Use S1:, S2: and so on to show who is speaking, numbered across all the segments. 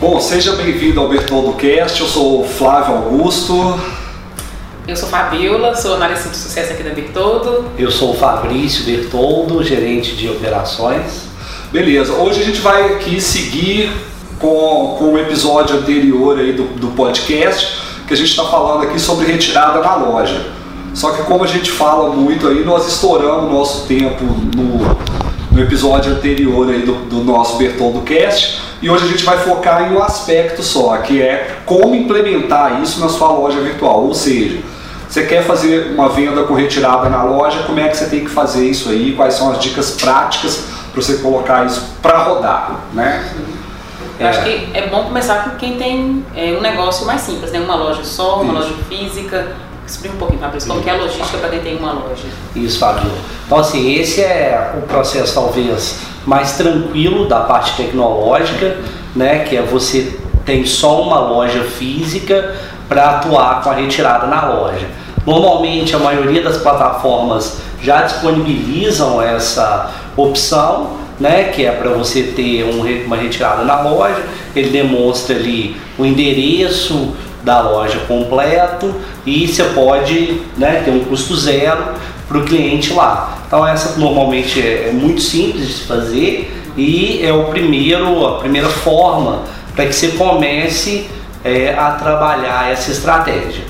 S1: Bom, seja bem-vindo ao Bertoldo Cast, eu sou o Flávio Augusto.
S2: Eu sou Fabiola, sou analista de sucesso aqui da Bertoldo.
S3: Eu sou o Fabrício Bertoldo, gerente de operações.
S1: Beleza, hoje a gente vai aqui seguir com, com o episódio anterior aí do, do podcast, que a gente está falando aqui sobre retirada na loja. Só que como a gente fala muito aí, nós estouramos nosso tempo no, no episódio anterior aí do, do nosso Bertoldo Cast e hoje a gente vai focar em um aspecto só, que é como implementar isso na sua loja virtual. Ou seja, você quer fazer uma venda com retirada na loja, como é que você tem que fazer isso aí, quais são as dicas práticas para você colocar isso para rodar, né?
S2: Eu é. acho que é bom começar com quem tem é, um negócio mais simples, né? Uma loja só, uma isso. loja física. Explica um pouquinho, Fabrício, como que é a logística para quem tem uma loja.
S3: Isso, Fabio. Então, assim, esse é o processo talvez mais tranquilo da parte tecnológica, né? Que é você tem só uma loja física para atuar com a retirada na loja. Normalmente a maioria das plataformas já disponibilizam essa opção, né, que é para você ter um, uma retirada na loja. Ele demonstra ali o endereço da loja completo e você pode né, ter um custo zero para o cliente lá. Então essa normalmente é, é muito simples de se fazer e é o primeiro, a primeira forma para que você comece é, a trabalhar essa estratégia.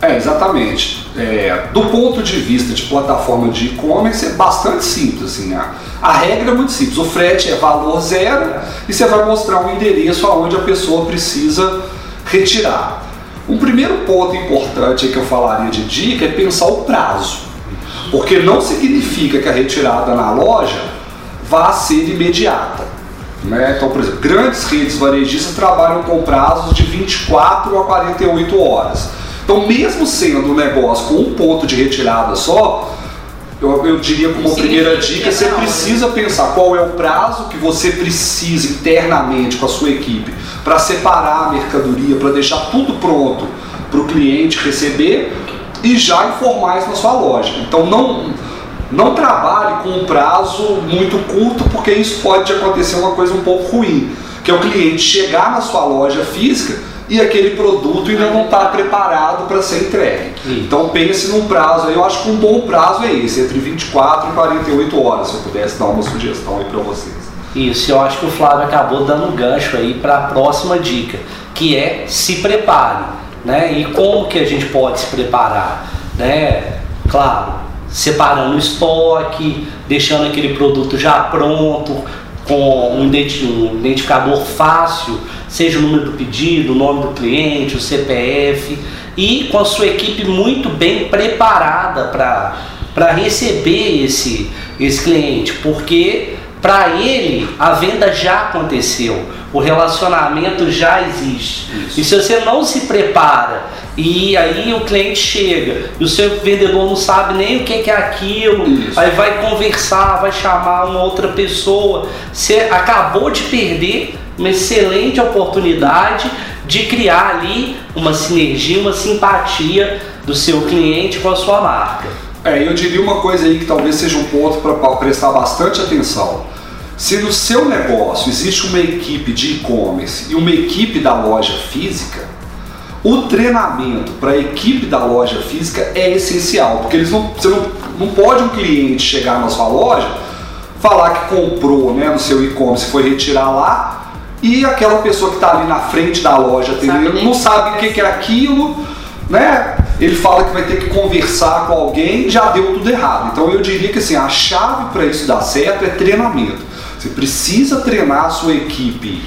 S1: É, exatamente. É, do ponto de vista de plataforma de e-commerce é bastante simples. Assim, a, a regra é muito simples. O frete é valor zero e você vai mostrar um endereço aonde a pessoa precisa retirar. Um primeiro ponto importante que eu falaria de dica é pensar o prazo. Porque não significa que a retirada na loja vá ser imediata. Né? Então, por exemplo, grandes redes varejistas trabalham com prazos de 24 a 48 horas. Então, mesmo sendo um negócio com um ponto de retirada só, eu, eu diria como Sim, primeira dica, você precisa pensar qual é o prazo que você precisa internamente com a sua equipe para separar a mercadoria, para deixar tudo pronto para o cliente receber e já informar isso na sua loja. Então não não trabalhe com um prazo muito curto, porque isso pode acontecer uma coisa um pouco ruim, que é o cliente chegar na sua loja física e aquele produto ainda não está preparado para ser entregue. Então pense num prazo, eu acho que um bom prazo é esse, entre 24 e 48 horas, se eu pudesse dar uma sugestão aí para vocês.
S3: Isso, eu acho que o Flávio acabou dando um gancho aí para a próxima dica, que é se prepare, né? E como que a gente pode se preparar, né? Claro, separando o estoque, deixando aquele produto já pronto, com um identificador fácil, seja o número do pedido, o nome do cliente, o CPF, e com a sua equipe muito bem preparada para receber esse, esse cliente, porque para ele a venda já aconteceu, o relacionamento já existe. Isso. E se você não se prepara e aí o cliente chega e o seu vendedor não sabe nem o que é aquilo, Isso. aí vai conversar, vai chamar uma outra pessoa. Você acabou de perder uma excelente oportunidade de criar ali uma sinergia, uma simpatia do seu cliente com a sua marca.
S1: É, eu diria uma coisa aí que talvez seja um ponto para prestar bastante atenção. Se no seu negócio existe uma equipe de e-commerce e uma equipe da loja física, o treinamento para a equipe da loja física é essencial, porque eles não, você não, não pode um cliente chegar na sua loja, falar que comprou né, no seu e-commerce, foi retirar lá, e aquela pessoa que está ali na frente da loja atendendo não sabe o que, que é aquilo, né? Ele fala que vai ter que conversar com alguém, já deu tudo errado. Então eu diria que assim, a chave para isso dar certo é treinamento. Você precisa treinar a sua equipe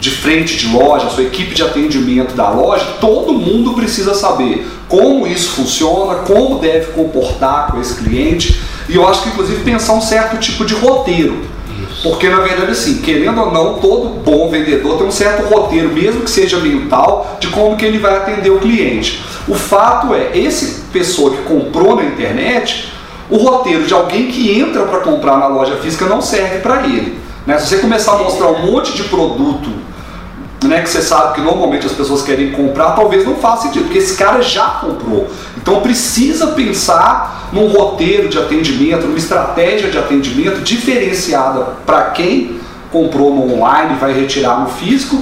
S1: de frente de loja, a sua equipe de atendimento da loja, todo mundo precisa saber como isso funciona, como deve comportar com esse cliente. E eu acho que inclusive pensar um certo tipo de roteiro. Porque na verdade assim, querendo ou não, todo bom vendedor tem um certo roteiro, mesmo que seja mental, de como que ele vai atender o cliente. O fato é, esse pessoa que comprou na internet, o roteiro de alguém que entra para comprar na loja física não serve para ele. Né? Se você começar a mostrar um monte de produto né, que você sabe que normalmente as pessoas querem comprar, talvez não faça sentido, porque esse cara já comprou. Então precisa pensar num roteiro de atendimento, numa estratégia de atendimento diferenciada para quem comprou no online vai retirar no físico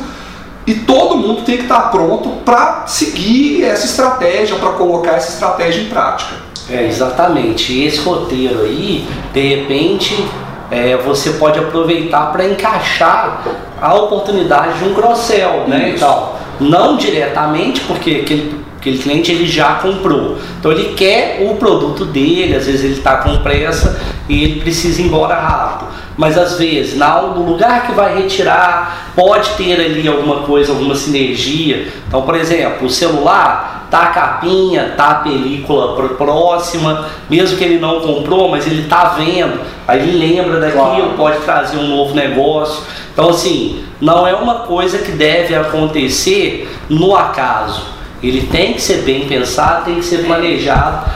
S1: E todo mundo tem que estar pronto para seguir essa estratégia, para colocar essa estratégia em prática.
S3: É, exatamente. E esse roteiro aí, de repente, é, você pode aproveitar para encaixar a oportunidade de um cross-sell, né? Então, não diretamente, porque aquele, aquele cliente ele já comprou. Então ele quer o produto dele, às vezes ele está com pressa e ele precisa ir embora rápido. Mas às vezes, no lugar que vai retirar, pode ter ali alguma coisa, alguma sinergia. Então, por exemplo, o celular tá a capinha, tá a película próxima, mesmo que ele não comprou, mas ele tá vendo, aí ele lembra daquilo, claro. pode trazer um novo negócio. Então, assim, não é uma coisa que deve acontecer no acaso. Ele tem que ser bem pensado, tem que ser planejado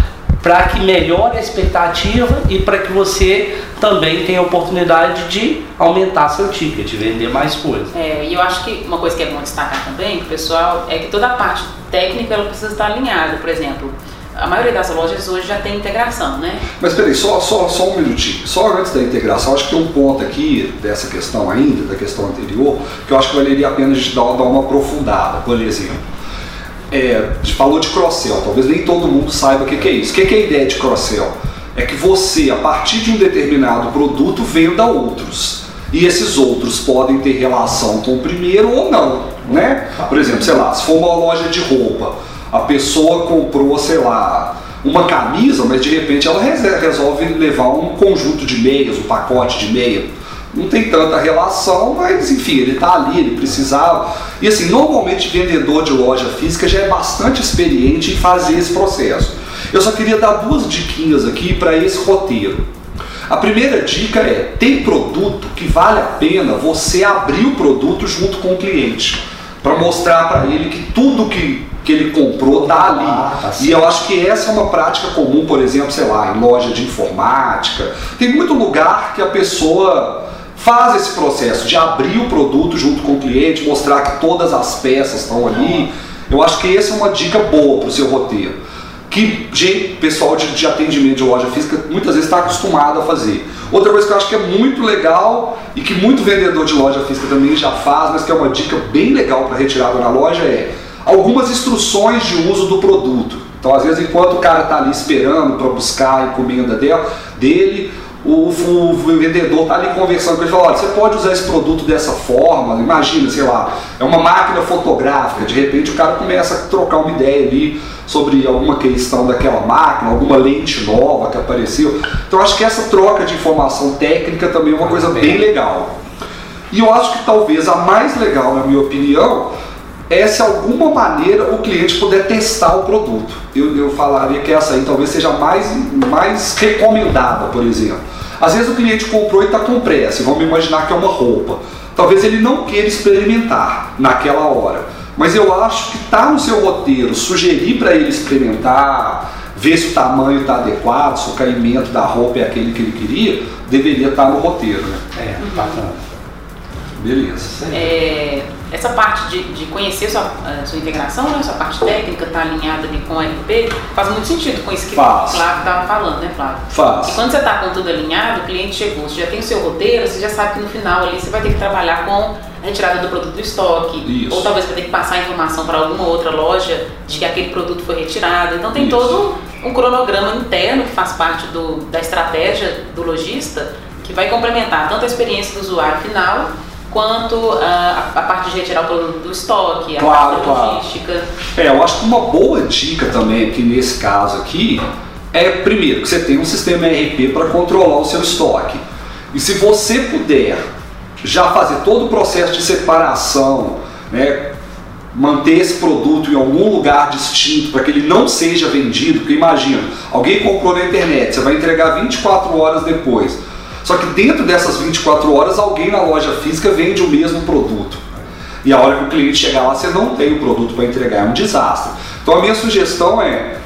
S3: para que melhore a expectativa e para que você também tenha a oportunidade de aumentar seu ticket, vender mais coisas.
S2: É, e eu acho que uma coisa que é bom destacar também, pessoal, é que toda a parte técnica ela precisa estar alinhada. Por exemplo, a maioria das lojas hoje já tem integração, né?
S1: Mas peraí, só, só, só um minutinho. Só antes da integração, acho que tem um ponto aqui dessa questão ainda, da questão anterior, que eu acho que valeria a pena a gente dar, dar uma aprofundada, por exemplo. É, falou de cross-sell, talvez nem todo mundo saiba o que, que é isso. O que, que é a ideia de cross-sell? É que você, a partir de um determinado produto, venda outros. E esses outros podem ter relação com o primeiro ou não, né? Por exemplo, sei lá, se for uma loja de roupa, a pessoa comprou, sei lá, uma camisa, mas de repente ela resolve levar um conjunto de meias, um pacote de meia. Não tem tanta relação, mas enfim, ele está ali, ele precisava. E assim, normalmente vendedor de loja física já é bastante experiente em fazer esse processo. Eu só queria dar duas diquinhas aqui para esse roteiro. A primeira dica é: tem produto que vale a pena você abrir o produto junto com o cliente, para mostrar para ele que tudo que que ele comprou está ali. Ah, tá e eu acho que essa é uma prática comum, por exemplo, sei lá, em loja de informática. Tem muito lugar que a pessoa faz esse processo de abrir o produto junto com o cliente, mostrar que todas as peças estão ali. Eu acho que essa é uma dica boa para o seu roteiro. Que gente, pessoal de, de atendimento de loja física muitas vezes está acostumado a fazer. Outra coisa que eu acho que é muito legal e que muito vendedor de loja física também já faz, mas que é uma dica bem legal para retirada na loja é algumas instruções de uso do produto. Então, às vezes, enquanto o cara está ali esperando para buscar a encomenda dele, o, o, o vendedor está ali conversando com ele, fala, olha, você pode usar esse produto dessa forma, imagina, sei lá, é uma máquina fotográfica, de repente o cara começa a trocar uma ideia ali sobre alguma questão daquela máquina, alguma lente nova que apareceu. Então acho que essa troca de informação técnica também é uma coisa bem legal. E eu acho que talvez a mais legal, na minha opinião, é se alguma maneira o cliente puder testar o produto. Eu, eu falaria que essa aí talvez seja mais, mais recomendada, por exemplo. Às vezes o cliente comprou e está com pressa, vamos imaginar que é uma roupa. Talvez ele não queira experimentar naquela hora. Mas eu acho que está no seu roteiro sugerir para ele experimentar, ver se o tamanho está adequado, se o caimento da roupa é aquele que ele queria, deveria estar tá no roteiro. Né?
S3: É, bacana.
S1: Beleza.
S2: É, essa parte de, de conhecer sua, sua integração, né, sua parte técnica, estar tá alinhada ali com o RP, faz muito sentido com isso que
S1: faz.
S2: o Flávio estava falando, né, Flávio?
S1: Faz.
S2: E quando você está com tudo alinhado, o cliente chegou, você já tem o seu roteiro, você já sabe que no final ali você vai ter que trabalhar com a retirada do produto do estoque,
S1: isso.
S2: ou talvez vai ter que passar a informação para alguma outra loja de que aquele produto foi retirado. Então tem isso. todo um cronograma interno que faz parte do, da estratégia do lojista que vai complementar tanto a experiência do usuário final quanto a, a, parte de retirar o produto do estoque, a
S1: claro,
S2: parte
S1: claro.
S2: logística.
S1: É, eu acho que uma boa dica também aqui nesse caso aqui é primeiro que você tem um sistema ERP para controlar o seu estoque. E se você puder já fazer todo o processo de separação, né, manter esse produto em algum lugar distinto para que ele não seja vendido, porque imagina, alguém comprou na internet, você vai entregar 24 horas depois. Só que dentro dessas 24 horas, alguém na loja física vende o mesmo produto. E a hora que o cliente chegar lá, você não tem o produto para entregar, é um desastre. Então a minha sugestão é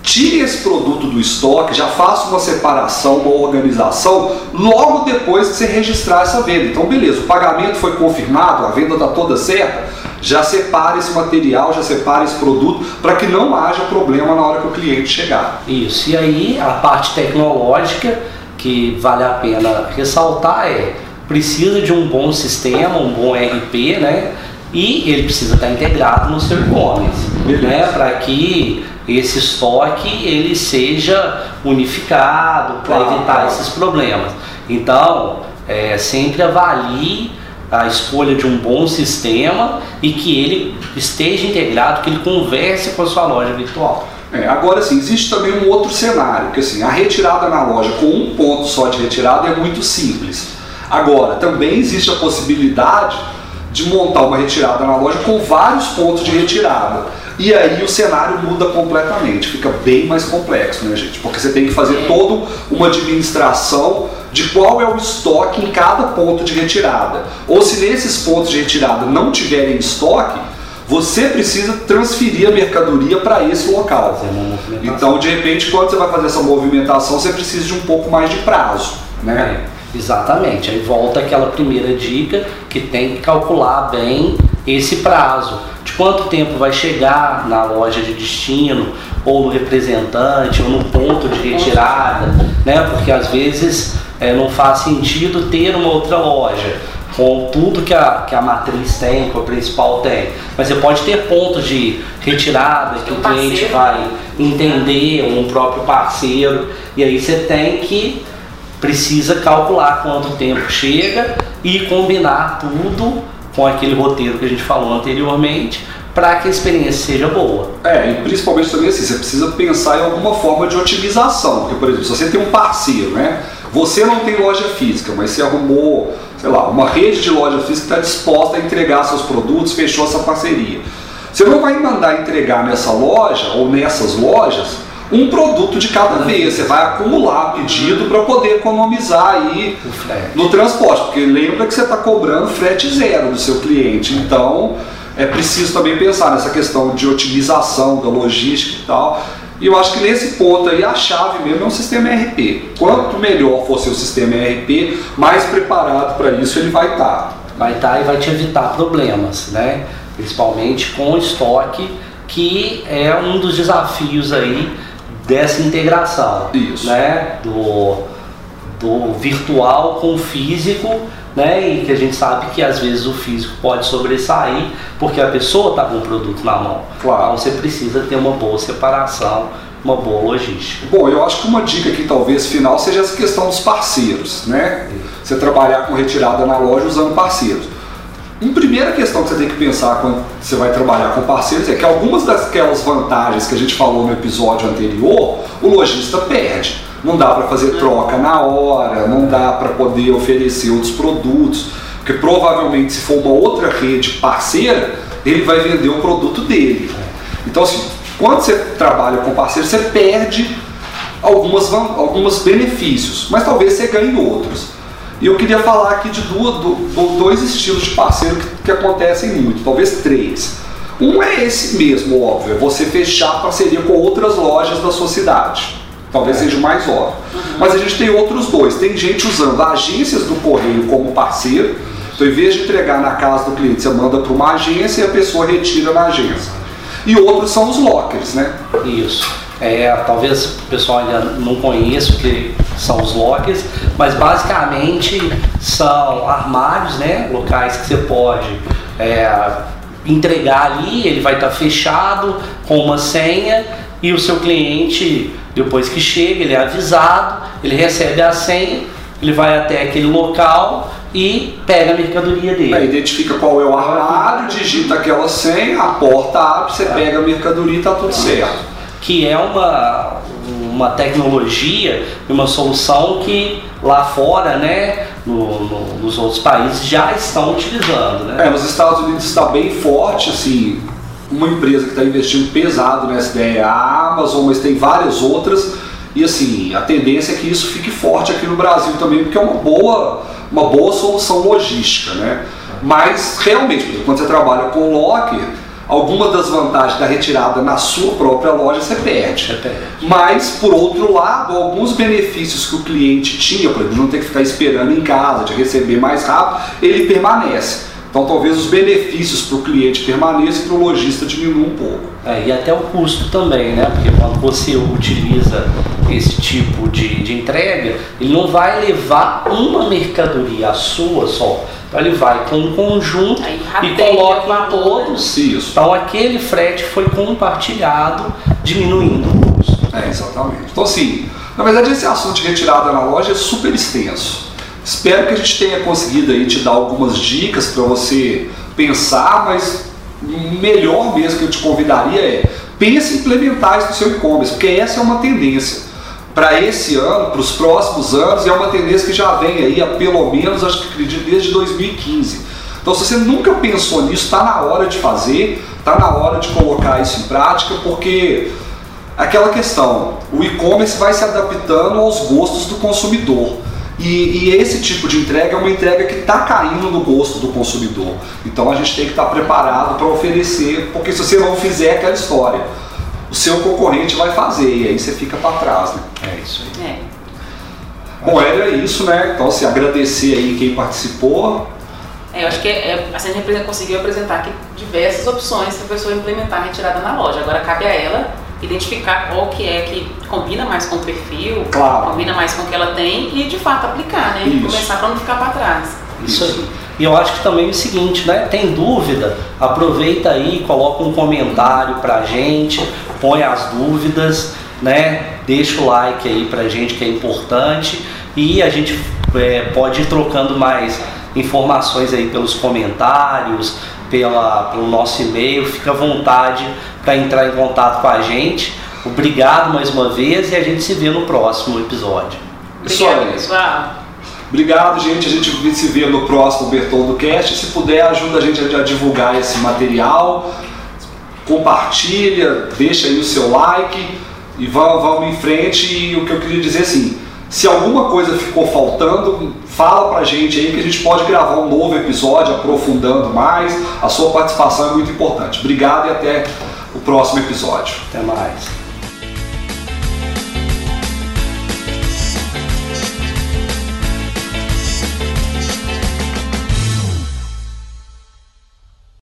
S1: tire esse produto do estoque, já faça uma separação, uma organização, logo depois que você registrar essa venda. Então, beleza, o pagamento foi confirmado, a venda está toda certa, já separe esse material, já separe esse produto, para que não haja problema na hora que o cliente chegar.
S3: Isso, e aí a parte tecnológica que vale a pena ressaltar é precisa de um bom sistema, um bom RP, né? e ele precisa estar integrado no seu e-commerce, né, para que esse estoque ele seja unificado para
S1: Claro,
S3: evitar
S1: claro.
S3: esses problemas. Então, é, sempre avalie a escolha de um bom sistema e que ele esteja integrado, que ele converse com a sua loja virtual.
S1: É, agora sim, existe também um outro cenário, que assim, a retirada na loja com um ponto só de retirada é muito simples. Agora, também existe a possibilidade de montar uma retirada na loja com vários pontos de retirada. E aí o cenário muda completamente, fica bem mais complexo, né, gente? Porque você tem que fazer toda uma administração de qual é o estoque em cada ponto de retirada. Ou se nesses pontos de retirada não tiverem estoque, você precisa transferir a mercadoria para esse local. Então, de repente, quando você vai fazer essa movimentação, você precisa de um pouco mais de prazo, né?
S3: É, exatamente. Aí volta aquela primeira dica que tem que calcular bem esse prazo. De quanto tempo vai chegar na loja de destino, ou no representante, ou no ponto de retirada, né? Porque às vezes é, não faz sentido ter uma outra loja com tudo que a, que a matriz tem, que o principal tem. Mas você pode ter pontos de retirada que o cliente
S2: parceiro.
S3: vai entender, um próprio parceiro, e aí você tem que precisa calcular quanto tempo chega e combinar tudo com aquele roteiro que a gente falou anteriormente para que a experiência seja boa.
S1: É, e principalmente também assim, você precisa pensar em alguma forma de otimização. Porque, por exemplo, se você tem um parceiro, né? Você não tem loja física, mas você arrumou, sei lá, uma rede de loja física está disposta a entregar seus produtos, fechou essa parceria. Você não vai mandar entregar nessa loja ou nessas lojas um produto de cada vez. Você vai acumular pedido para poder economizar aí
S3: frete.
S1: no transporte, porque lembra que você está cobrando frete zero do seu cliente. Então é preciso também pensar nessa questão de otimização da logística e tal. E eu acho que nesse ponto aí a chave mesmo é um sistema ERP. Quanto melhor for seu sistema ERP, mais preparado para isso ele vai estar.
S3: Vai estar e vai te evitar problemas, né? Principalmente com o estoque, que é um dos desafios aí dessa integração,
S1: Isso.
S3: né? Do, do virtual com o físico, né? E que a gente sabe que às vezes o físico pode sobressair porque a pessoa está com o produto na mão.
S1: Claro.
S3: Então você precisa ter uma boa separação, uma boa logística.
S1: Bom, eu acho que uma dica aqui talvez final seja essa questão dos parceiros, né? Você trabalhar com retirada na loja usando parceiros. Uma primeira questão que você tem que pensar quando você vai trabalhar com parceiros é que algumas daquelas vantagens que a gente falou no episódio anterior, o lojista perde. Não dá para fazer troca na hora, não dá para poder oferecer outros produtos, porque provavelmente se for uma outra rede parceira, ele vai vender o produto dele. Então, assim, quando você trabalha com parceiro, você perde algumas, alguns benefícios, mas talvez você ganhe outros. E eu queria falar aqui de duas, do- do- dois estilos de parceiro que, que acontecem muito, talvez três. Um é esse mesmo, óbvio, é você fechar parceria com outras lojas da sua cidade. Talvez seja o mais óbvio. Mas a gente tem outros dois. Tem gente usando agências do correio como parceiro. Então, em vez de entregar na casa do cliente, você manda para uma agência e a pessoa retira na agência. E outros são os lockers, né?
S3: Isso. É, talvez o pessoal ainda não conheça o que são os lockers, mas basicamente são armários, né, locais que você pode é, entregar ali, ele vai estar fechado com uma senha e o seu cliente, depois que chega, ele é avisado, ele recebe a senha, ele vai até aquele local e pega a mercadoria dele.
S1: Aí identifica qual é o armário, digita aquela senha, a porta abre, você pega a mercadoria e tá tudo certo.
S3: que é uma, uma tecnologia e uma solução que lá fora, né, no- no- nos outros países já estão utilizando, né?
S1: É, nos Estados Unidos está bem forte, assim, uma empresa que está investindo pesado nessa ideia é a Amazon, mas tem várias outras. E assim, a tendência é que isso fique forte aqui no Brasil também, porque é uma boa, uma boa solução logística, né? Mas realmente, exemplo, quando você trabalha com locker, alguma das vantagens da retirada na sua própria loja você perde.
S3: Repete.
S1: Mas, por outro lado, alguns benefícios que o cliente tinha, por exemplo, não ter que ficar esperando em casa, de receber mais rápido, ele permanece. Então, talvez os benefícios para o cliente permaneçam e para o lojista diminuam um pouco.
S3: É, e até o custo também, né? Porque quando você utiliza esse tipo de, de entrega, ele não vai levar uma mercadoria a sua só. Então ele vai com um conjunto
S2: Aí
S3: e coloca em todos.
S1: Isso.
S3: Então aquele frete foi compartilhado, diminuindo o custo.
S1: É, exatamente. Então, assim, na verdade, esse assunto de retirada na loja é super extenso. Espero que a gente tenha conseguido aí te dar algumas dicas para você pensar, mas melhor mesmo que eu te convidaria é pense em implementar isso no seu e-commerce, porque essa é uma tendência. Para esse ano, para os próximos anos, é uma tendência que já vem aí há pelo menos, acho que acredito, desde 2015. Então, se você nunca pensou nisso, está na hora de fazer, está na hora de colocar isso em prática, porque aquela questão, o e-commerce vai se adaptando aos gostos do consumidor. E, e esse tipo de entrega é uma entrega que está caindo no gosto do consumidor. Então a gente tem que estar preparado para oferecer, porque se você não fizer aquela história, o seu concorrente vai fazer e aí você fica para trás. Né?
S3: É isso aí.
S2: É.
S1: Bom, era isso, né? Então, se agradecer aí quem participou.
S2: É, eu acho que é, assim, a gente conseguiu apresentar aqui diversas opções para a pessoa implementar a retirada na loja. Agora cabe a ela identificar qual que é que combina mais com o perfil,
S1: Claro.
S2: combina mais com o que ela tem e de fato aplicar, né?
S1: Isso.
S2: Começar para não ficar para trás.
S3: Isso aí. E eu acho que também é o seguinte, né? Tem dúvida? Aproveita aí, coloca um comentário pra gente, põe as dúvidas, né? Deixa o like aí pra gente que é importante e a gente é, pode ir trocando mais informações aí pelos comentários, pela, pelo nosso e-mail. Fica à vontade para entrar em contato com a gente. Obrigado mais uma vez e a gente se vê no próximo episódio.
S1: Aí.
S2: pessoal.
S1: Obrigado, gente. A gente se vê no próximo Bertoldo Cast. Se puder, ajuda a gente a divulgar esse material. Compartilha, deixa aí o seu like e vamos, vamos em frente. E o que eu queria dizer assim, se alguma coisa ficou faltando, fala pra gente aí que a gente pode gravar um novo episódio aprofundando mais. A sua participação é muito importante. Obrigado e até o próximo episódio.
S3: Até mais.